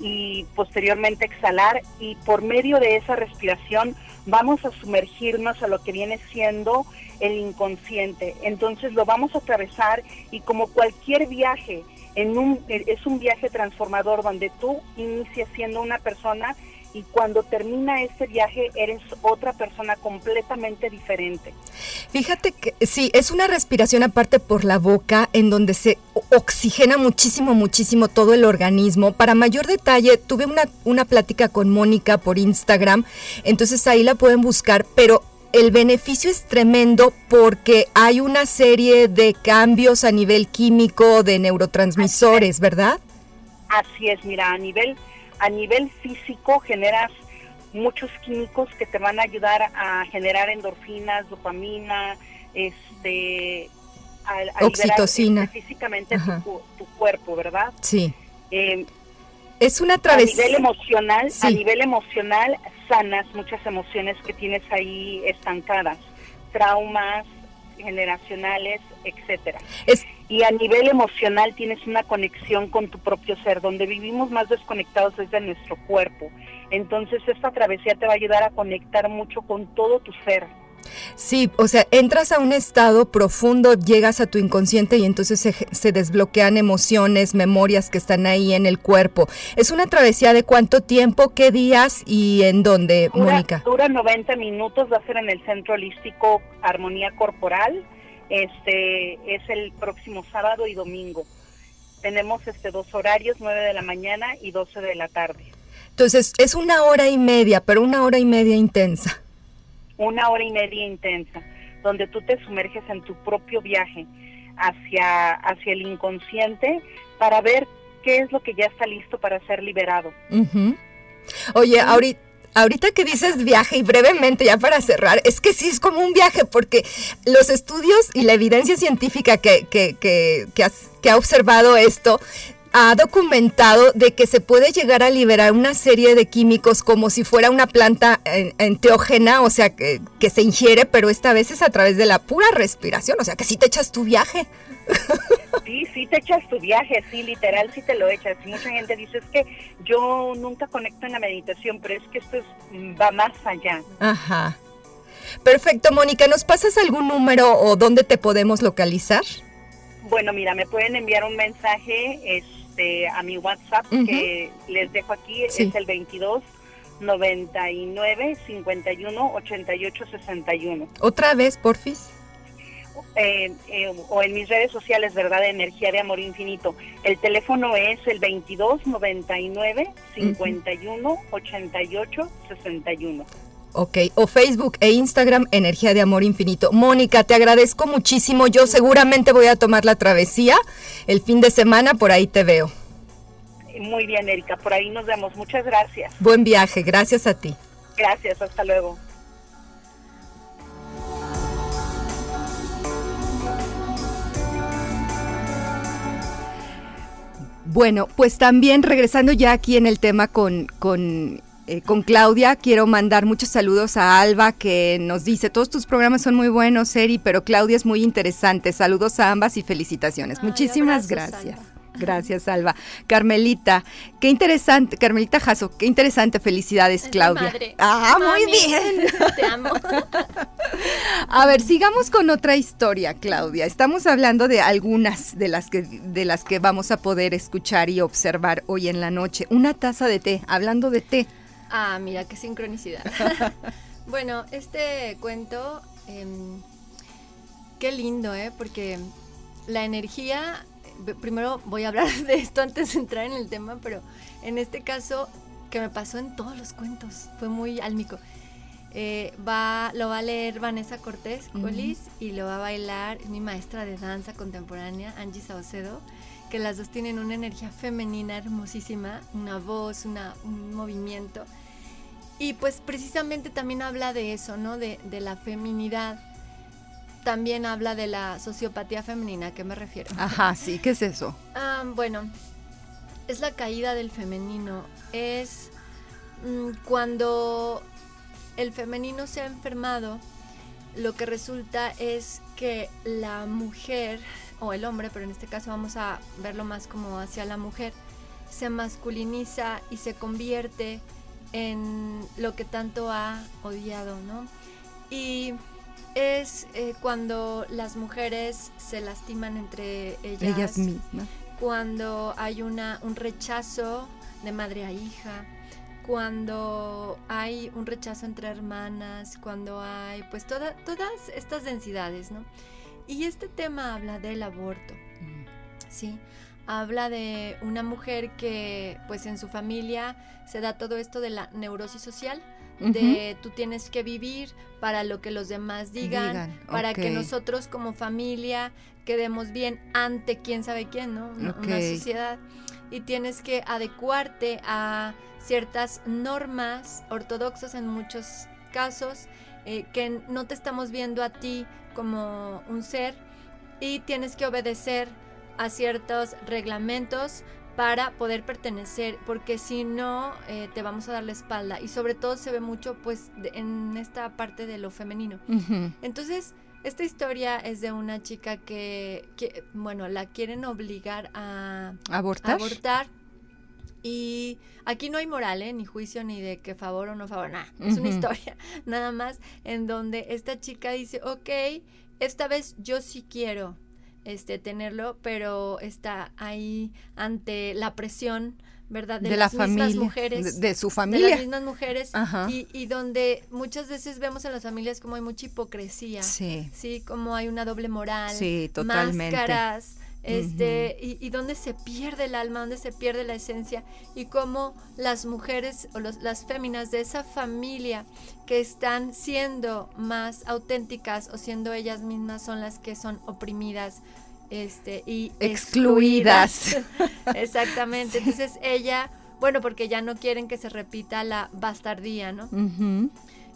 y posteriormente exhalar y por medio de esa respiración vamos a sumergirnos a lo que viene siendo el inconsciente. Entonces lo vamos a atravesar y como cualquier viaje en un, es un viaje transformador donde tú inicias siendo una persona y cuando termina ese viaje eres otra persona completamente diferente. Fíjate que sí, es una respiración aparte por la boca en donde se oxigena muchísimo, muchísimo todo el organismo. Para mayor detalle, tuve una, una plática con Mónica por Instagram, entonces ahí la pueden buscar, pero el beneficio es tremendo porque hay una serie de cambios a nivel químico de neurotransmisores, ¿verdad? Así es, mira, a nivel, a nivel físico generas muchos químicos que te van a ayudar a generar endorfinas, dopamina, este, a, oxitocina, este, físicamente tu, cuerpo, ¿verdad? Sí. Eh, es una travesía. A nivel emocional, a nivel emocional sanas muchas emociones que tienes ahí estancadas, traumas generacionales, etcétera. Y a nivel emocional tienes una conexión con tu propio ser, donde vivimos más desconectados desde nuestro cuerpo. Entonces esta travesía te va a ayudar a conectar mucho con todo tu ser Sí, o sea, entras a un estado profundo, llegas a tu inconsciente y entonces se, desbloquean emociones, memorias que están ahí en el cuerpo. ¿Es una travesía de cuánto tiempo, qué días y en dónde, Mónica? Dura 90 minutos, va a ser en el Centro Holístico Armonía Corporal. Este es el próximo sábado y domingo. Tenemos este dos horarios, 9 de la mañana y 12 de la tarde. Entonces, es una hora y media, pero una hora y media intensa una hora y media intensa, donde tú te sumerges en tu propio viaje hacia, hacia el inconsciente para ver qué es lo que ya está listo para ser liberado. Oye, ahorita... Ahorita que dices viaje y brevemente ya para cerrar, es que sí es como un viaje porque los estudios y la evidencia científica que, que, que, que ha observado esto ha documentado de que se puede llegar a liberar una serie de químicos como si fuera una planta enteógena, o sea, que, se ingiere, pero esta vez es a través de la pura respiración, o sea, que si te echas tu viaje. Sí, sí te echas tu viaje, sí, literal, sí te lo echas. Y mucha gente dice, es que yo nunca conecto en la meditación, pero es que esto va más allá. Ajá. Perfecto, Mónica, ¿nos pasas algún número o dónde te podemos localizar? Bueno, mira, me pueden enviar un mensaje, es este, a mi WhatsApp que les dejo aquí, es el 22 99 51 88 61. ¿Otra vez, porfis? Eh, eh, o en mis redes sociales, ¿verdad? De Energía de Amor Infinito. El teléfono es el 22 99 51 88 61. Ok, o Facebook e Instagram, Energía de Amor Infinito. Mónica, te agradezco muchísimo. Yo seguramente voy a tomar la travesía el fin de semana, por ahí te veo. Muy bien, Erika, por ahí nos vemos. Muchas gracias. Buen viaje, gracias a ti. Gracias, hasta luego. Bueno, pues también regresando ya aquí en el tema con, con eh, con Claudia. Quiero mandar muchos saludos a Alba que nos dice, todos tus programas son muy buenos, Eri, pero Claudia es muy interesante. Saludos a ambas y felicitaciones. Muchísimas gracias. Gracias, Alba. Carmelita, qué interesante, Carmelita Jasso, qué interesante, felicidades, Claudia. Ah, muy bien. Te amo. A ver, sigamos con otra historia, Claudia. Estamos hablando de algunas de las que de las que vamos a poder escuchar y observar hoy en la noche. Una taza de té, hablando de té. Ah, mira qué sincronicidad. bueno, este cuento em, qué lindo, ¿eh? Porque la energía primero voy a hablar de esto antes de entrar en el tema, pero en este caso que me pasó en todos los cuentos, fue muy álmico. Eh, va, lo va a leer Vanessa Cortés Colis y lo va a bailar mi maestra de danza contemporánea, Angie Saucedo, que las dos tienen una energía femenina hermosísima, una voz, una, un movimiento. Y pues precisamente también habla de eso, ¿no? De, de la feminidad también habla de la sociopatía femenina. ¿A qué me refiero? Ajá, sí, ¿qué es eso? Ah, bueno, es la caída del femenino. Es mm, cuando el femenino se ha enfermado, lo que resulta es que la mujer, o el hombre, pero en este caso vamos a verlo más como hacia la mujer, se masculiniza y se convierte en lo que tanto ha odiado, ¿no? Y es eh, cuando las mujeres se lastiman entre ellas, mismas. Cuando hay una, un rechazo de madre a hija, cuando hay un rechazo entre hermanas, cuando hay pues todas estas densidades, ¿no? Y este tema habla del aborto, ¿sí? Habla de una mujer que pues en su familia se da todo esto de la neurosis social, de tú tienes que vivir para lo que los demás digan, para que nosotros como familia quedemos bien ante quién sabe quién, ¿no? Una sociedad. Y tienes que adecuarte a ciertas normas ortodoxas en muchos casos, eh, que no te estamos viendo a ti como un ser y tienes que obedecer a ciertos reglamentos para poder pertenecer, porque si no, eh, te vamos a dar la espalda. Y sobre todo se ve mucho pues en esta parte de lo femenino. Entonces, esta historia es de una chica que, bueno, la quieren obligar a abortar. abortar y aquí no hay moral, ¿eh? ni juicio, ni de que favor o no favor, nada. Es una historia, nada más, en donde esta chica dice, ok, esta vez yo sí quiero este, tenerlo, pero está ahí ante la presión, ¿verdad? De, las mismas mujeres. De, su familia. De las mismas mujeres. Y, y, donde muchas veces vemos en las familias como hay mucha hipocresía. Sí. Sí, como hay una doble moral. Sí, totalmente. Máscaras este, y, y dónde se pierde el alma, dónde se pierde la esencia, y cómo las mujeres o las féminas de esa familia que están siendo más auténticas o siendo ellas mismas son las que son oprimidas este, y excluidas. Exactamente. Entonces ella, bueno, porque ya no quieren que se repita la bastardía, ¿no?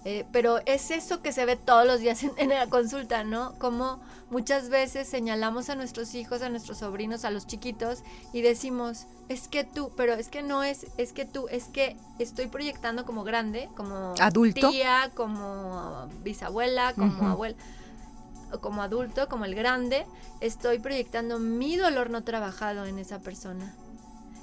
Eh, pero es eso que se ve todos los días en, la consulta, ¿no? Como muchas veces señalamos a nuestros hijos, a nuestros sobrinos, a los chiquitos y decimos, es que tú, pero es que no es, es que tú, es que estoy proyectando como grande, como adulto, tía, como bisabuela, como abuela, como adulto, como el grande, estoy proyectando mi dolor no trabajado en esa persona.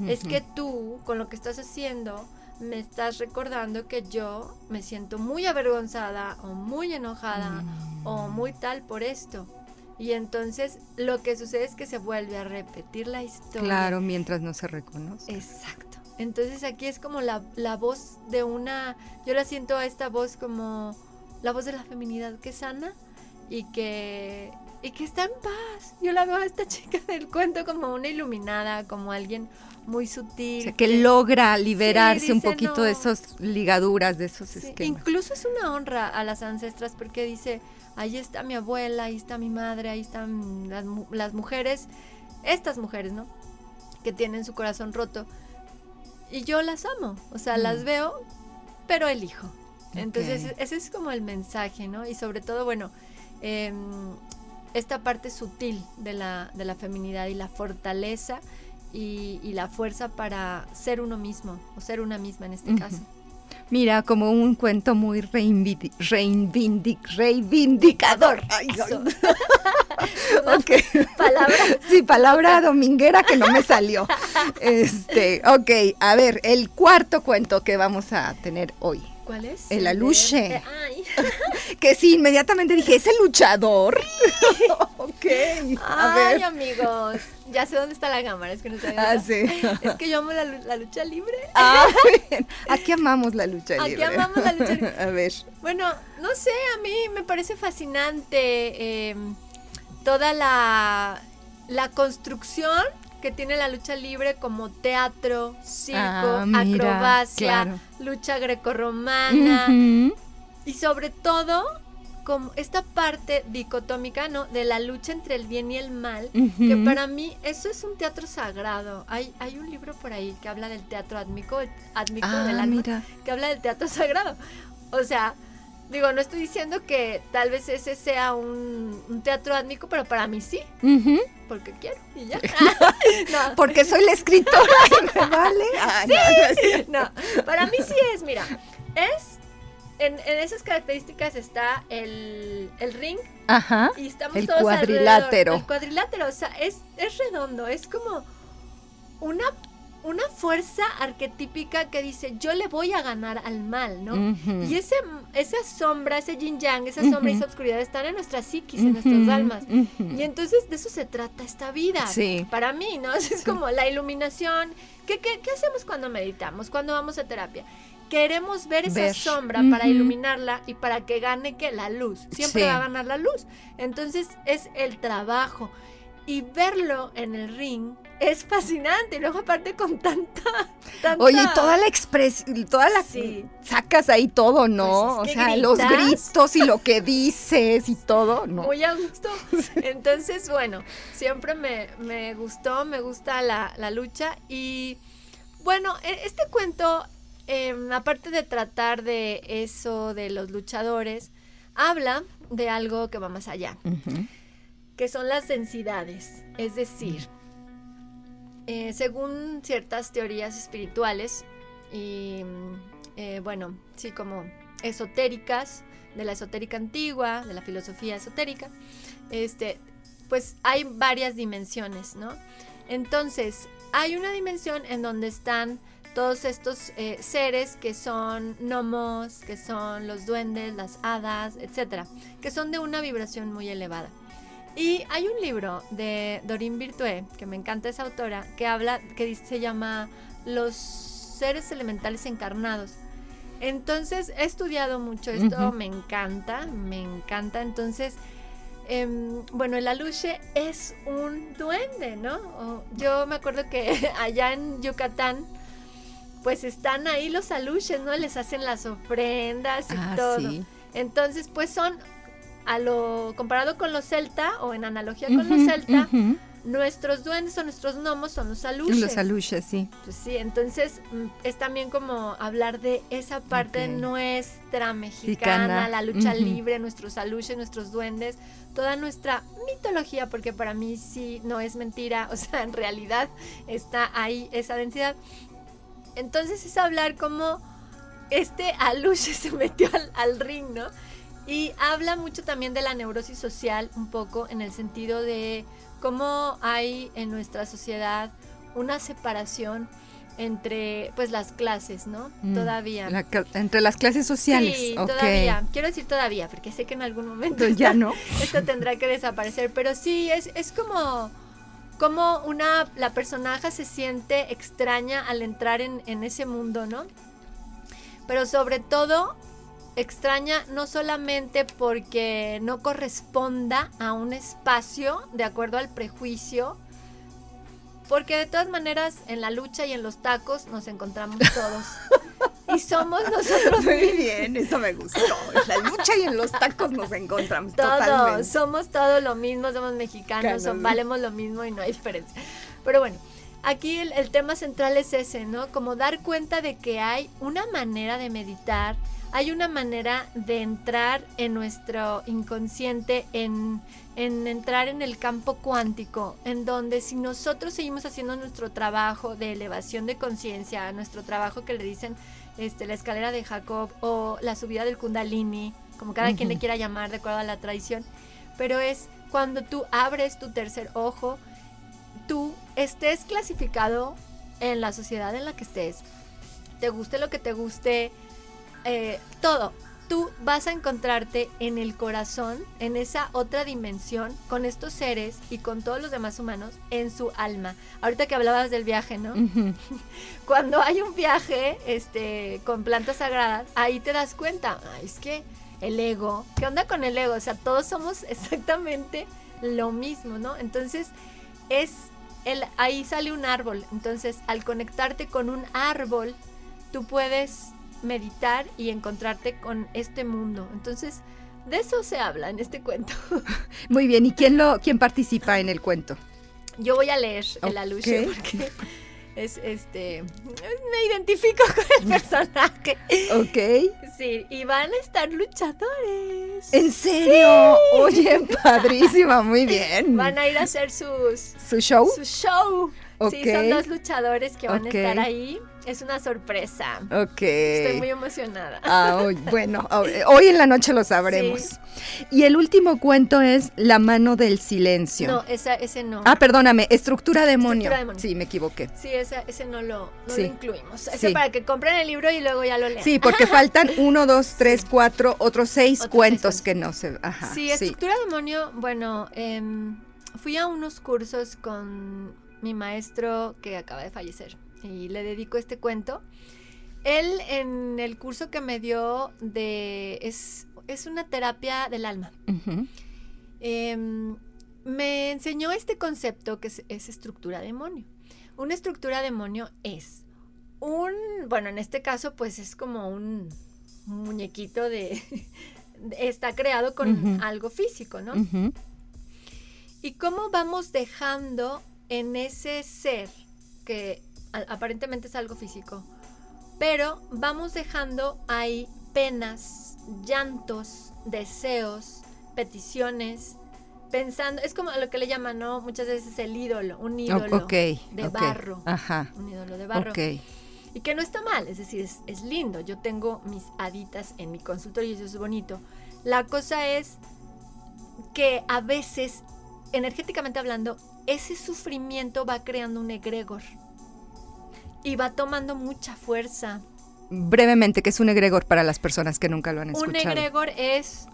Es que tú, con lo que estás haciendo, me estás recordando que yo me siento muy avergonzada o muy enojada o mm. muy tal por esto. Y entonces lo que sucede es que se vuelve a repetir la historia. Claro, mientras no se reconoce. Exacto. Entonces aquí es como la, la voz de una, yo la siento a esta voz como la voz de la feminidad que sana y que y que está en paz. Yo la veo a esta chica del cuento como una iluminada, como alguien muy sutil. que, logra liberarse un poquito de esas ligaduras, de esos esquemas. Incluso es una honra a las ancestras porque dice, ahí está mi abuela, ahí está mi madre, ahí están las, las mujeres, estas mujeres, ¿no? Que tienen su corazón roto. Y yo las amo, o sea, las mm. veo, pero elijo. Entonces, ese es como el mensaje, ¿no? Y sobre todo, bueno, eh, esta parte sutil de la, de la feminidad y la fortaleza y, la fuerza para ser uno mismo o ser una misma en este caso. Mira, como un cuento muy reivindi- reivindic- reivindicador. Ay. Palabra. Sí, palabra dominguera que no me salió. Este, ok, a ver, el cuarto cuento que vamos a tener hoy. ¿Cuál es? El aluche. eh, ay. Que sí, inmediatamente dije, ¿es el luchador? ok, a Ay, ver. amigos. Ya sé dónde está la cámara, es que no sabía. Ah, sí. Es que yo amo la, lu- la lucha libre. Ah, bien. Aquí amamos la lucha Aquí libre. amamos la lucha libre. A ver. Bueno, no sé, a mí me parece fascinante eh, toda la, la construcción que tiene la lucha libre como teatro, circo, Ah, mira, acrobacia, claro. lucha grecorromana y sobre todo como esta parte dicotómica, ¿no? De la lucha entre el bien y el mal, que para mí eso es un teatro sagrado. Hay, hay un libro por ahí que habla del teatro átmico, el átmico Ah, del alma mira. que habla del teatro sagrado. O sea, digo, no estoy diciendo que tal vez ese sea un, un teatro átmico, pero para mí sí, porque quiero y ya. no, Porque soy la escritora y me vale. Ah, no, no para mí sí es, mira, es, en, en esas características está el, el ring Ajá. y estamos El todos cuadrilátero. El cuadrilátero, o sea, es, es redondo, es como una, una fuerza arquetípica que dice, yo le voy a ganar al mal, ¿no? Y ese, esa sombra, ese yin yang, esa sombra y esa oscuridad están en nuestra psiquis, en nuestras almas. Y entonces de eso se trata esta vida. Sí. Para mí, ¿no? Es como la iluminación. ¿Qué, qué, qué hacemos cuando meditamos? Cuando vamos a terapia? Queremos ver esa Ver. sombra para iluminarla y para que gane que la luz. Siempre Sí. va a ganar la luz. Entonces es el trabajo. Y verlo en el ring es fascinante. Y luego aparte con tanta... tanta Oye, y toda la expresión, toda la Sí. sacas ahí todo, ¿no? Pues es que o sea, los gritos y lo que dices y todo, ¿no? Muy a gusto. Entonces, bueno, siempre me, me gustó, me gusta la, la lucha. Y bueno, e- este cuento, em, aparte de tratar de eso de los luchadores, habla de algo que va más allá, que son las densidades. Es decir, eh, según ciertas teorías espirituales y, mm, eh, bueno, sí, como esotéricas, de la esotérica antigua, de la filosofía esotérica, este, pues hay varias dimensiones, ¿no? Entonces, hay una dimensión en donde están todos estos eh, seres que son gnomos, que son los duendes, las hadas, etcétera, que son de una vibración muy elevada. Y hay un libro de Doreen Virtue, que me encanta esa autora, que habla, que se llama Los seres elementales encarnados. Entonces, he estudiado mucho esto, me encanta, me encanta. Entonces, em, bueno, el aluche es un duende, ¿no? O- yo me acuerdo que allá en Yucatán, pues están ahí los aluches, ¿no? Les hacen las ofrendas y Ah, todo. sí. Entonces, pues son a lo comparado con los celta o en analogía con los celta, nuestros duendes o nuestros gnomos son los aluches. Los aluches, sí. Pues sí, entonces mm, es también como hablar de esa parte nuestra mexicana, la lucha libre, nuestros aluches, nuestros duendes, toda nuestra mitología, porque para mí sí no es mentira, o sea, en realidad está ahí esa densidad. Entonces es hablar como este aluche se metió al, al ring, ¿no? Y habla mucho también de la neurosis social, un poco en el sentido de cómo hay en nuestra sociedad una separación entre pues las clases, ¿no? Mm, Todavía. La entre las clases sociales. Sí, todavía. Quiero decir todavía, porque sé que en algún momento Entonces, ya esto- no. esto tendrá que desaparecer. Pero sí, es, es como, como una, la personaje se siente extraña al entrar en, en ese mundo, ¿no? Pero sobre todo extraña no solamente porque no corresponda a un espacio de acuerdo al prejuicio, porque de todas maneras en la lucha y en los tacos nos encontramos todos. y somos nosotros Muy bien, eso me gustó. En la lucha y en los tacos nos encontramos Todos, totalmente. somos todos lo mismo, somos mexicanos, son- valemos lo mismo y no hay diferencia. Pero bueno, aquí el, el tema central es ese, ¿no? Como dar cuenta de que hay una manera de meditar, hay una manera de entrar en nuestro inconsciente, en, en entrar en el campo cuántico, en donde si nosotros seguimos haciendo nuestro trabajo de elevación de conciencia, nuestro trabajo que le dicen este, la escalera de Jacob o la subida del Kundalini, como cada quien le quiera llamar de acuerdo a la tradición, pero es cuando tú abres tu tercer ojo, tú estés clasificado en la sociedad en la que estés, te guste lo que te guste, eh, todo, tú vas a encontrarte en el corazón, en esa otra dimensión, con estos seres y con todos los demás humanos, en su alma. Ahorita que hablabas del viaje, ¿no? Cuando hay un viaje este, con plantas sagradas, ahí te das cuenta, es que el ego, ¿qué onda con el ego? O sea, todos somos exactamente lo mismo, ¿no? Entonces, es el, ahí sale un árbol. Entonces, al conectarte con un árbol, tú puedes meditar y encontrarte con este mundo. Entonces, de eso se habla en este cuento. Muy bien, ¿y quién lo quién participa en el cuento? Yo voy a leer el aluche porque es este me identifico con el personaje. Ok. Sí, y van a estar luchadores. ¿En serio? Oye, padrísima, muy bien. Van a ir a hacer sus su show. Su show. Sí, son dos luchadores que van a estar ahí. Es una sorpresa. Ok. Estoy muy emocionada. Ah, bueno, hoy en la noche lo sabremos. Y el último cuento es La mano del silencio. No, ese no. Ah, perdóname, Estructura demonio. Sí, me equivoqué. Sí, ese, no, lo, incluimos. Ese para que compren el libro y luego ya lo lean. Sí, porque faltan uno, dos, tres, cuatro, otros seis cuentos que no se... Ajá, sí, Estructura demonio, bueno, em, fui a unos cursos con mi maestro que acaba de fallecer y le dedico este cuento. Él en el curso que me dio de es, es una terapia del alma. Em, me enseñó este concepto que es, estructura demonio. Una estructura demonio es un, bueno, en este caso pues es como un, muñequito de, está creado con algo físico, ¿no? Y cómo vamos dejando en ese ser que aparentemente es algo físico, pero vamos dejando ahí penas, llantos, deseos, peticiones, pensando, es como lo que le llaman, ¿no? Muchas veces el ídolo, un ídolo de barro. Ajá. Un ídolo de barro. Y que no está mal, es decir, es, lindo. Yo tengo mis haditas en mi consultorio y eso es bonito. La cosa es que a veces, energéticamente hablando, ese sufrimiento va creando un egregor y va tomando mucha fuerza. Brevemente, ¿qué es un egregor para las personas que nunca lo han escuchado? Un egregor es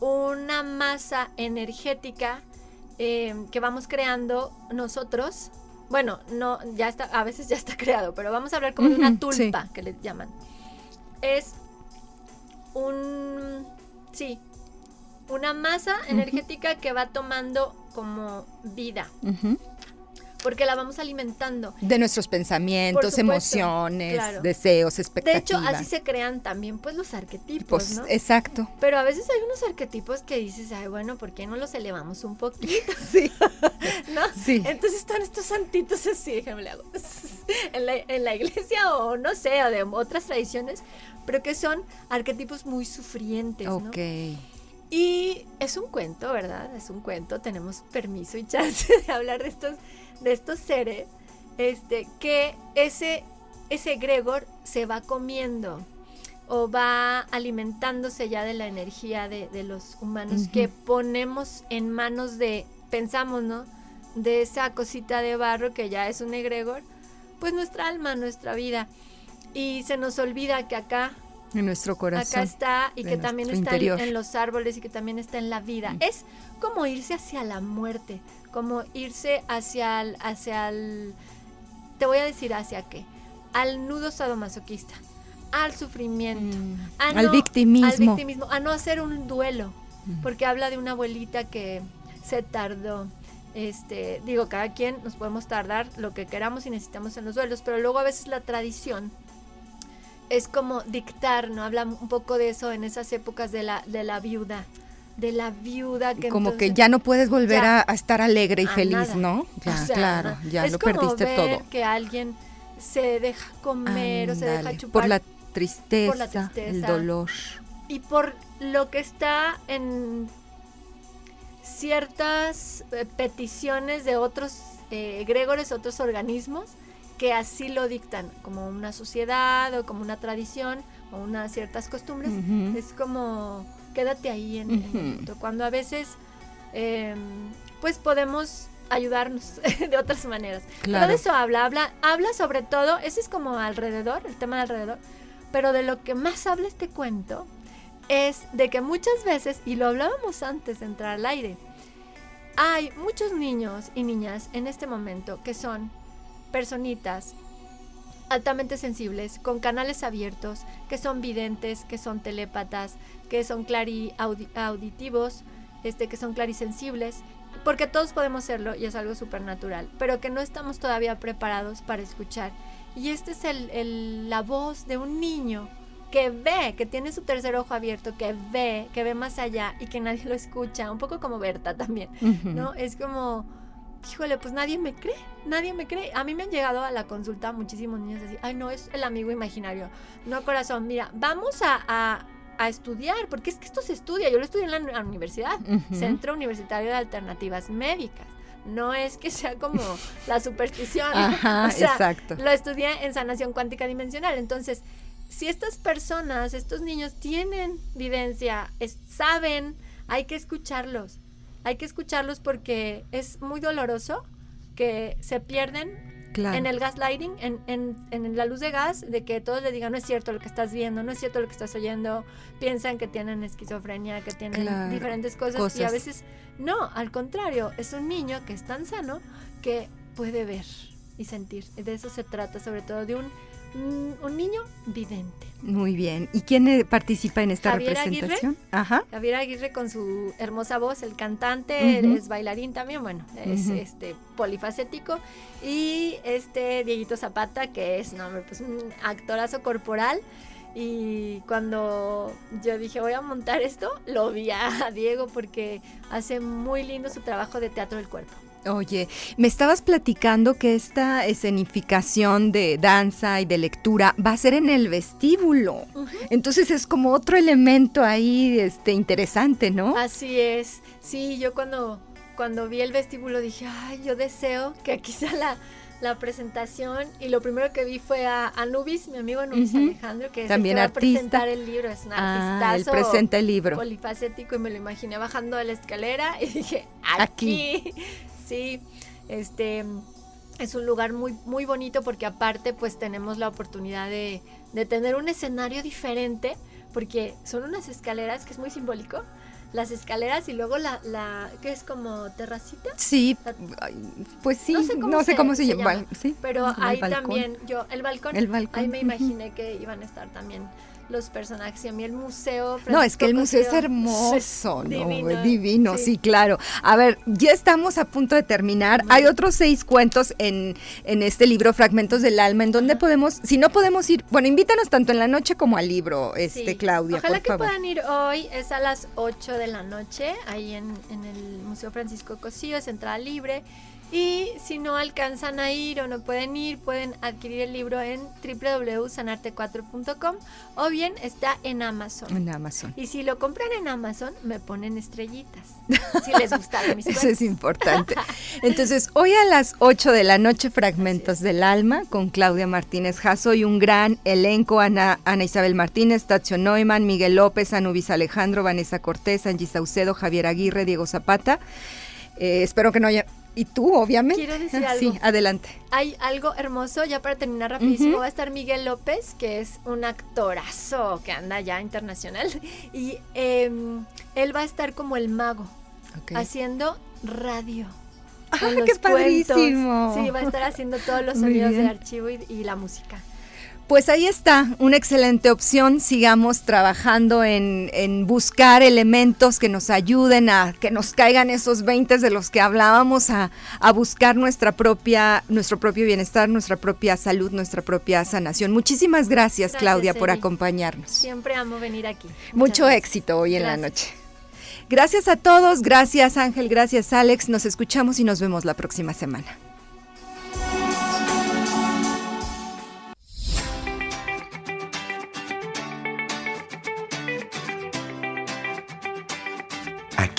una masa energética eh, que vamos creando nosotros. Bueno, no, ya está, a veces ya está creado, pero vamos a hablar como de una tulpa que le llaman. Es un, sí, una masa energética que va tomando como vida porque la vamos alimentando. De nuestros pensamientos, emociones, deseos, expectativas. De hecho, así se crean también pues los arquetipos, pues, ¿no? Exacto. Pero a veces hay unos arquetipos que dices, ay, bueno, ¿por qué no los elevamos un poquito? sí. ¿No? Sí. Entonces están estos santitos así, déjame le hago, en la, en la iglesia o no sé, o de otras tradiciones, pero que son arquetipos muy sufrientes, ¿no? Ok. Y es un cuento, ¿verdad? Es un cuento, tenemos permiso y chance de hablar de estos de estos seres, este, que ese, ese Gregor se va comiendo o va alimentándose ya de la energía de, los humanos que ponemos en manos de, pensamos, ¿no? De esa cosita de barro que ya es un egregor, pues nuestra alma, nuestra vida. Y se nos olvida que acá en nuestro corazón. Acá está y que también está en, los árboles y que también está en la vida. Es como irse hacia la muerte, como irse hacia el, hacia el, te voy a decir hacia qué, al nudo sadomasoquista, al sufrimiento, mm. al victimismo. Al victimismo, a no hacer un duelo, mm. porque habla de una abuelita que se tardó. Este, digo, cada quien nos podemos tardar lo que queramos y necesitamos en los duelos, pero luego a veces la tradición es como dictar, ¿no? Habla un poco de eso en esas épocas de la, de la viuda de la viuda que como que ya no puedes volver a, estar alegre y feliz, ¿no? Ya, claro, ya lo perdiste todo. Que alguien se deja comer o se deja chupar por la, tristeza, por la tristeza, el dolor y por lo que está en ciertas eh, peticiones de otros eh, otros organismos porque así lo dictan, como una sociedad o como una tradición o unas ciertas costumbres. Es como, quédate ahí en, el momento. Cuando a veces, em, pues podemos ayudarnos de otras maneras. Claro. Pero de eso habla, habla, habla sobre todo, ese es como alrededor, el tema de alrededor, pero de lo que más habla este cuento es de que muchas veces, y lo hablábamos antes de entrar al aire, hay muchos niños y niñas en este momento que son personitas altamente sensibles, con canales abiertos, que son videntes, que son telépatas, que son clari auditivos, este, que son clarisensibles, porque todos podemos serlo y es algo supernatural, pero que no estamos todavía preparados para escuchar. Y esta es el, la voz de un niño que ve, que tiene su tercer ojo abierto, que ve, que ve más allá y que nadie lo escucha, un poco como Berta también, ¿no? Es como, híjole, pues nadie me cree, nadie me cree. A mí me han llegado a la consulta muchísimos niños así, ay, no, es el amigo imaginario. No, corazón, mira, vamos a, estudiar, porque es que esto se estudia, yo lo estudié en la, universidad, Centro Universitario de Alternativas Médicas no es que sea como la superstición. Ajá, exacto. Lo estudié en sanación cuántica dimensional. Entonces, si estas personas, estos niños tienen vivencia, saben, hay que escucharlos. Hay que escucharlos porque es muy doloroso que se pierden en el gaslighting, en, en, en, la luz de gas, de que todos le digan, no es cierto lo que estás viendo, no es cierto lo que estás oyendo, piensan que tienen esquizofrenia, que tienen diferentes cosas, cosas, y a veces no, al contrario, es un niño que es tan sano que puede ver y sentir. De eso se trata, sobre todo de un un niño vidente. Muy bien. ¿Y quién eh, participa en esta representación? Ajá. Javier Aguirre con su hermosa voz, el cantante, es bailarín también, bueno, es este polifacético. Y este Dieguito Zapata, que es, no, pues un actorazo corporal. Y cuando yo dije voy a montar esto, lo vi a Diego porque hace muy lindo su trabajo de teatro del cuerpo. Oye, me estabas platicando que esta escenificación de danza y de lectura va a ser en el vestíbulo. Entonces es como otro elemento ahí este interesante, ¿no? Así es. Sí, yo cuando cuando vi el vestíbulo dije, "Ay, yo deseo que aquí sea la la presentación y lo primero que vi fue a Anubis, mi amigo Anubis Alejandro, que También es el que va a presentar el libro, es un ah, Él presenta el libro. Polifacético y me lo imaginé bajando de la escalera y dije, aquí. aquí. Sí, este es un lugar muy, muy bonito porque aparte pues tenemos la oportunidad de, de tener un escenario diferente porque son unas escaleras que es muy simbólico las escaleras y luego la, la que es como terracita. Sí, pues sí, no sé cómo, se, llama. pero ahí también yo, el balcón, el balcón, ahí me imaginé que iban a estar también los personajes y a mí el museo. no, es que el museo es hermoso, ¿no? Divino, sí. claro. A ver, ya estamos a punto de terminar. Hay otros seis cuentos en, en este libro, Fragmentos del Alma, en donde podemos, si no podemos ir, bueno, invítanos tanto en la noche como al libro, este Claudia. Ojalá que puedan ir hoy, es a las 8 de la noche, ahí en, en el Museo Francisco Cosío, es entrada libre. Y si no alcanzan a ir o no pueden ir, pueden adquirir el libro en www.sanarte4.com o bien está en Amazon. En Amazon. Y si lo compran en Amazon, me ponen estrellitas. Si les gusta mis Eso es importante. Entonces, hoy a las 8 de la noche, Fragmentos del Alma, con Claudia Martínez Jasso y un gran elenco, Ana, Ana Isabel Martínez, Tacho Neumann, Miguel López, Anubis Alejandro, Vanessa Cortés, Angie Saucedo, Javier Aguirre, Diego Zapata. Eh, espero que no haya y tú, obviamente. Quiero decir algo. Sí, adelante. Hay algo hermoso, ya para terminar rapidísimo, va a estar Miguel López, que es un actorazo que anda ya internacional, y em, él va a estar como el mago, haciendo radio. ¡Ah, qué padrísimo! Sí, va a estar haciendo todos los sonidos de archivo y la música. Pues ahí está, una excelente opción. Sigamos trabajando en, buscar elementos que nos ayuden a que nos caigan esos 20 de los que hablábamos, a, buscar nuestra propia, nuestro propio bienestar, nuestra propia salud, nuestra propia sanación. Muchísimas gracias, Claudia, por acompañarnos. Siempre amo venir aquí. Mucho éxito hoy en la noche. Gracias a todos, gracias Ángel, gracias Alex. Nos escuchamos y nos vemos la próxima semana.